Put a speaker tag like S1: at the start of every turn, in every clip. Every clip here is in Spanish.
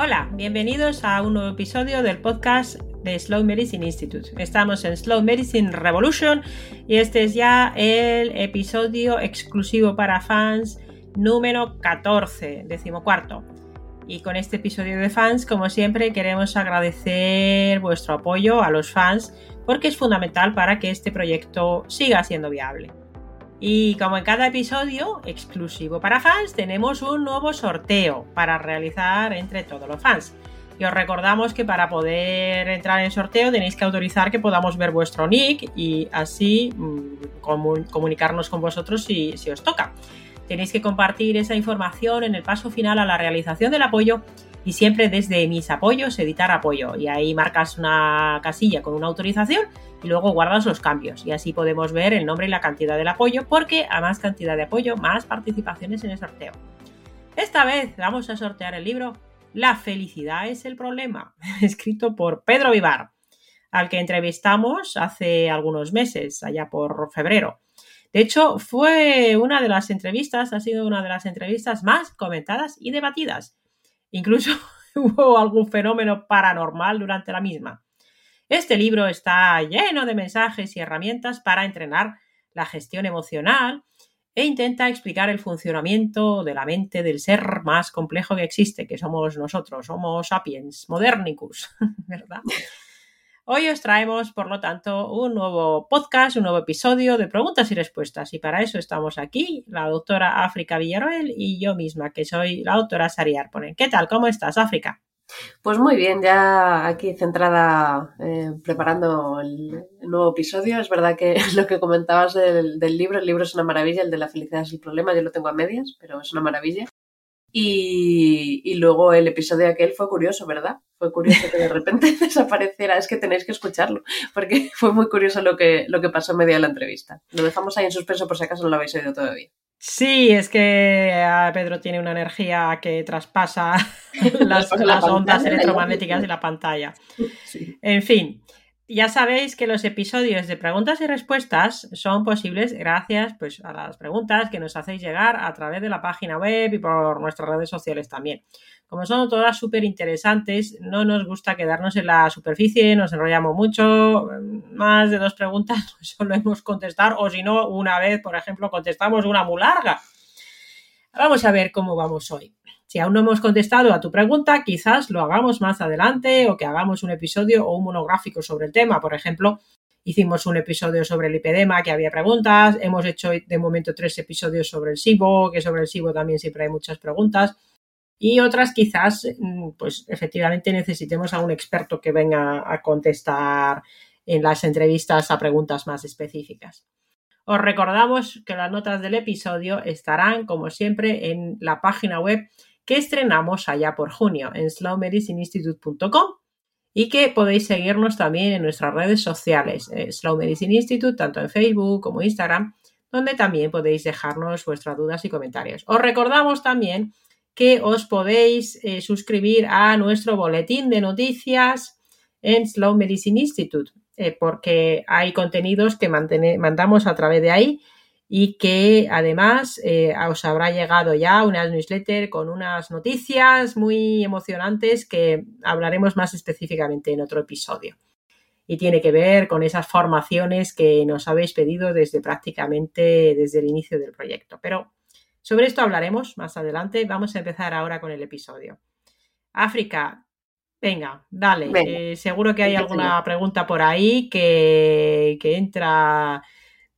S1: Hola, bienvenidos a un nuevo episodio del podcast de Slow Medicine Institute. Estamos en Slow Medicine Revolution y este es ya el episodio exclusivo para fans número 14, decimocuarto. Y con este episodio de fans, como siempre, queremos agradecer vuestro apoyo a los fans porque es fundamental para que este proyecto siga siendo viable. Y como en cada episodio exclusivo para fans, tenemos un nuevo sorteo para realizar entre todos los fans. Y os recordamos que para poder entrar en sorteo tenéis que autorizar que podamos ver vuestro nick y así mm, comunicarnos con vosotros si, si os toca. Tenéis que compartir esa información en el paso final a la realización del apoyo y siempre desde mis apoyos, editar apoyo. Y ahí marcas una casilla con una autorización y luego guardas los cambios. Y así podemos ver el nombre y la cantidad del apoyo, porque a más cantidad de apoyo, más participaciones en el sorteo. Esta vez vamos a sortear el libro La felicidad es el problema, escrito por Pedro Vivar, al que entrevistamos hace algunos meses, allá por febrero. De hecho, fue una de las entrevistas, ha sido una de las entrevistas más comentadas y debatidas. Incluso hubo algún fenómeno paranormal durante la misma. Este libro está lleno de mensajes y herramientas para entrenar la gestión emocional e intenta explicar el funcionamiento de la mente del ser más complejo que existe, que somos nosotros, Homo sapiens modernicus, ¿verdad? Hoy os traemos, por lo tanto, un nuevo podcast, un nuevo episodio de preguntas y respuestas. Y para eso estamos aquí, la doctora África Villarroel y yo misma, que soy la doctora Sari Arponen. ¿Qué tal? ¿Cómo estás, África?
S2: Pues muy bien, ya aquí centrada eh, preparando el, nuevo episodio. Es verdad que lo que comentabas del, del libro, el libro es una maravilla, el de la felicidad es el problema, yo lo tengo a medias, pero es una maravilla. Y, luego el episodio aquel fue curioso, ¿verdad? Fue curioso que de repente desapareciera. Es que tenéis que escucharlo, porque fue muy curioso lo que, lo que pasó en medio de la entrevista. Lo dejamos ahí en suspenso por si acaso no lo habéis oído todavía.
S1: Sí, es que Pedro tiene una energía que traspasa las, ondas electromagnéticas y la pantalla. En fin, ya sabéis que los episodios de preguntas y respuestas son posibles gracias pues, a las preguntas que nos hacéis llegar a través de la página web y por nuestras redes sociales también. Como son todas súper interesantes, no nos gusta quedarnos en la superficie, nos enrollamos mucho, más de dos preguntas solo hemos contestar, o si no, una vez, por ejemplo, contestamos una muy larga. Vamos a ver cómo vamos hoy. Si aún no hemos contestado a tu pregunta, quizás lo hagamos más adelante o que hagamos un episodio o un monográfico sobre el tema. Por ejemplo, hicimos un episodio sobre el lipedema que había preguntas, hemos hecho de momento tres episodios sobre el SIBO, que sobre el SIBO también siempre hay muchas preguntas. Y otras quizás, mm, pues efectivamente necesitemos a un experto que venga a contestar en las entrevistas a preguntas más específicas. Os recordamos que las notas del episodio estarán, como siempre, en la página web que estrenamos allá por junio en slowmedicineinstitute.com y que podéis seguirnos también en nuestras redes sociales, eh, Slow Medicine Institute, tanto en Facebook como Instagram, donde también podéis dejarnos vuestras dudas y comentarios. Os recordamos también que os podéis eh, suscribir a nuestro boletín de noticias en Slow Medicine Institute, eh, porque hay contenidos que mandamos a través de ahí y que además eh, os habrá llegado ya una newsletter con unas noticias muy emocionantes que hablaremos más específicamente en otro episodio. Y tiene que ver con esas formaciones que nos habéis pedido desde prácticamente desde el inicio del proyecto. Pero sobre esto hablaremos más adelante. Vamos a empezar ahora con el episodio. África, venga, dale. Eh, seguro que hay alguna pregunta por ahí que, que entra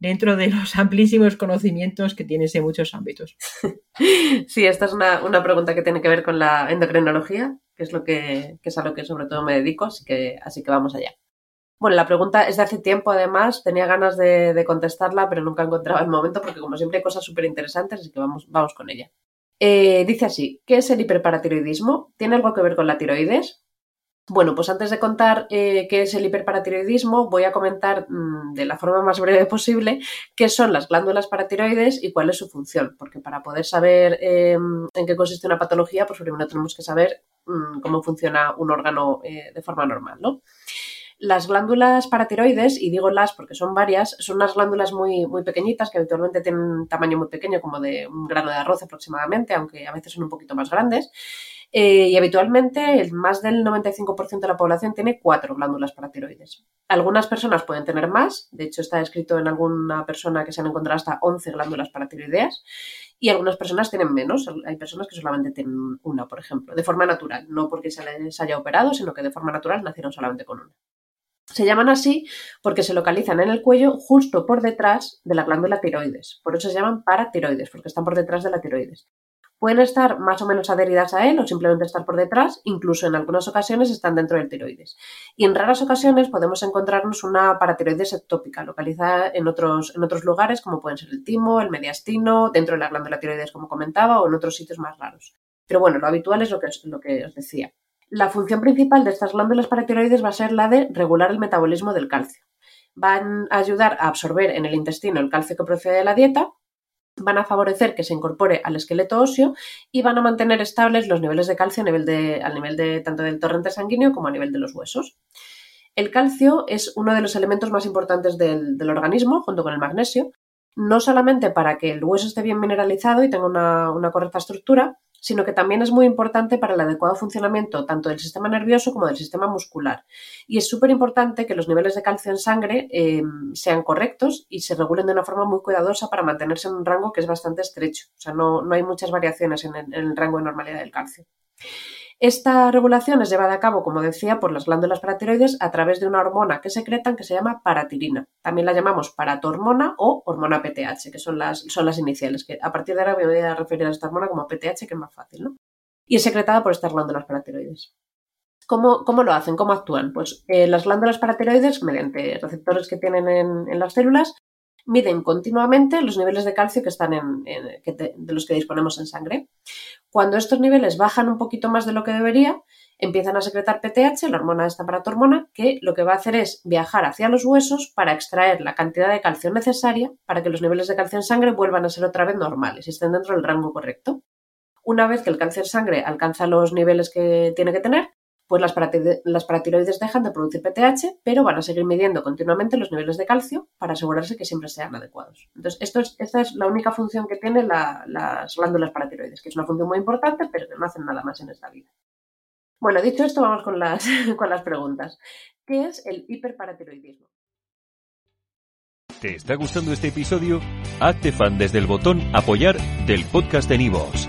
S1: dentro de los amplísimos conocimientos que tienes en muchos ámbitos.
S2: Sí, esta es una, pregunta que tiene que ver con la endocrinología, que es lo que, es a lo que sobre todo me dedico, así que, así que vamos allá. Bueno, la pregunta es de hace tiempo, además, tenía ganas de, contestarla, pero nunca encontraba el momento porque, como siempre, hay cosas súper interesantes, así que vamos, vamos con ella. Eh, dice así, ¿qué es el hiperparatiroidismo? ¿Tiene algo que ver con la tiroides? Bueno, pues antes de contar eh, qué es el hiperparatiroidismo, voy a comentar mm, de la forma más breve posible qué son las glándulas paratiroides y cuál es su función, porque para poder saber em, en qué consiste una patología, pues primero tenemos que saber mm, cómo funciona un órgano eh, de forma normal, ¿no? Las glándulas paratiroides, y digo las porque son varias, son unas glándulas muy, muy pequeñitas que habitualmente tienen un tamaño muy pequeño, como de un grano de arroz aproximadamente, aunque a veces son un poquito más grandes. Eh, y habitualmente el más del 95% de la población tiene cuatro glándulas paratiroides. Algunas personas pueden tener más, de hecho está escrito en alguna persona que se han encontrado hasta 11 glándulas paratiroideas, y algunas personas tienen menos. Hay personas que solamente tienen una, por ejemplo, de forma natural, no porque se les haya operado, sino que de forma natural nacieron solamente con una. Se llaman así porque se localizan en el cuello justo por detrás de la glándula tiroides. Por eso se llaman paratiroides, porque están por detrás de la tiroides. Pueden estar más o menos adheridas a él o simplemente estar por detrás, incluso en algunas ocasiones están dentro del tiroides. Y en raras ocasiones podemos encontrarnos una paratiroides ectópica, localizada en otros, en otros lugares, como pueden ser el timo, el mediastino, dentro de la glándula tiroides, como comentaba, o en otros sitios más raros. Pero bueno, lo habitual es lo que, lo que os decía. La función principal de estas glándulas paratiroides va a ser la de regular el metabolismo del calcio. Van a ayudar a absorber en el intestino el calcio que procede de la dieta, van a favorecer que se incorpore al esqueleto óseo y van a mantener estables los niveles de calcio a nivel de, nivel de tanto del torrente sanguíneo como a nivel de los huesos. El calcio es uno de los elementos más importantes del, organismo, junto con el magnesio, no solamente para que el hueso esté bien mineralizado y tenga una correcta estructura, sino que también es muy importante para el adecuado funcionamiento tanto del sistema nervioso como del sistema muscular. Y es súper importante que los niveles de calcio en sangre eh, sean correctos y se regulen de una forma muy cuidadosa para mantenerse en un rango que es bastante estrecho. O sea, no, hay muchas variaciones en el rango de normalidad del calcio. Esta regulación es llevada a cabo, como decía, por las glándulas paratiroides a través de una hormona que secretan que se llama paratirina. También la llamamos paratormona o hormona PTH, que son las, son las iniciales, que a partir de ahora me voy a referir a esta hormona como PTH, que es más fácil, ¿no? Y es secretada por estas glándulas paratiroides. ¿Cómo, cómo lo hacen? ¿Cómo actúan? Pues eh, las glándulas paratiroides, mediante receptores que tienen en, las células, miden continuamente los niveles de calcio que están en, de los que disponemos en sangre. Cuando estos niveles bajan un poquito más de lo que debería, empiezan a secretar PTH, la hormona de esta paratormona, que lo que va a hacer es viajar hacia los huesos para extraer la cantidad de calcio necesaria para que los niveles de calcio en sangre vuelvan a ser otra vez normales y estén dentro del rango correcto. Una vez que el calcio en sangre alcanza los niveles que tiene que tener, pues las, paratiroides dejan de producir PTH, pero van a seguir midiendo continuamente los niveles de calcio para asegurarse que siempre sean adecuados. Entonces, esta es la única función que tienen las glándulas paratiroides, que es una función muy importante, pero que no hacen nada más en esta vida. Bueno, dicho esto, vamos con las, con las preguntas. ¿Qué es el hiperparatiroidismo?
S3: ¿Te está gustando este episodio? Hazte fan desde el botón apoyar del podcast de Nivos.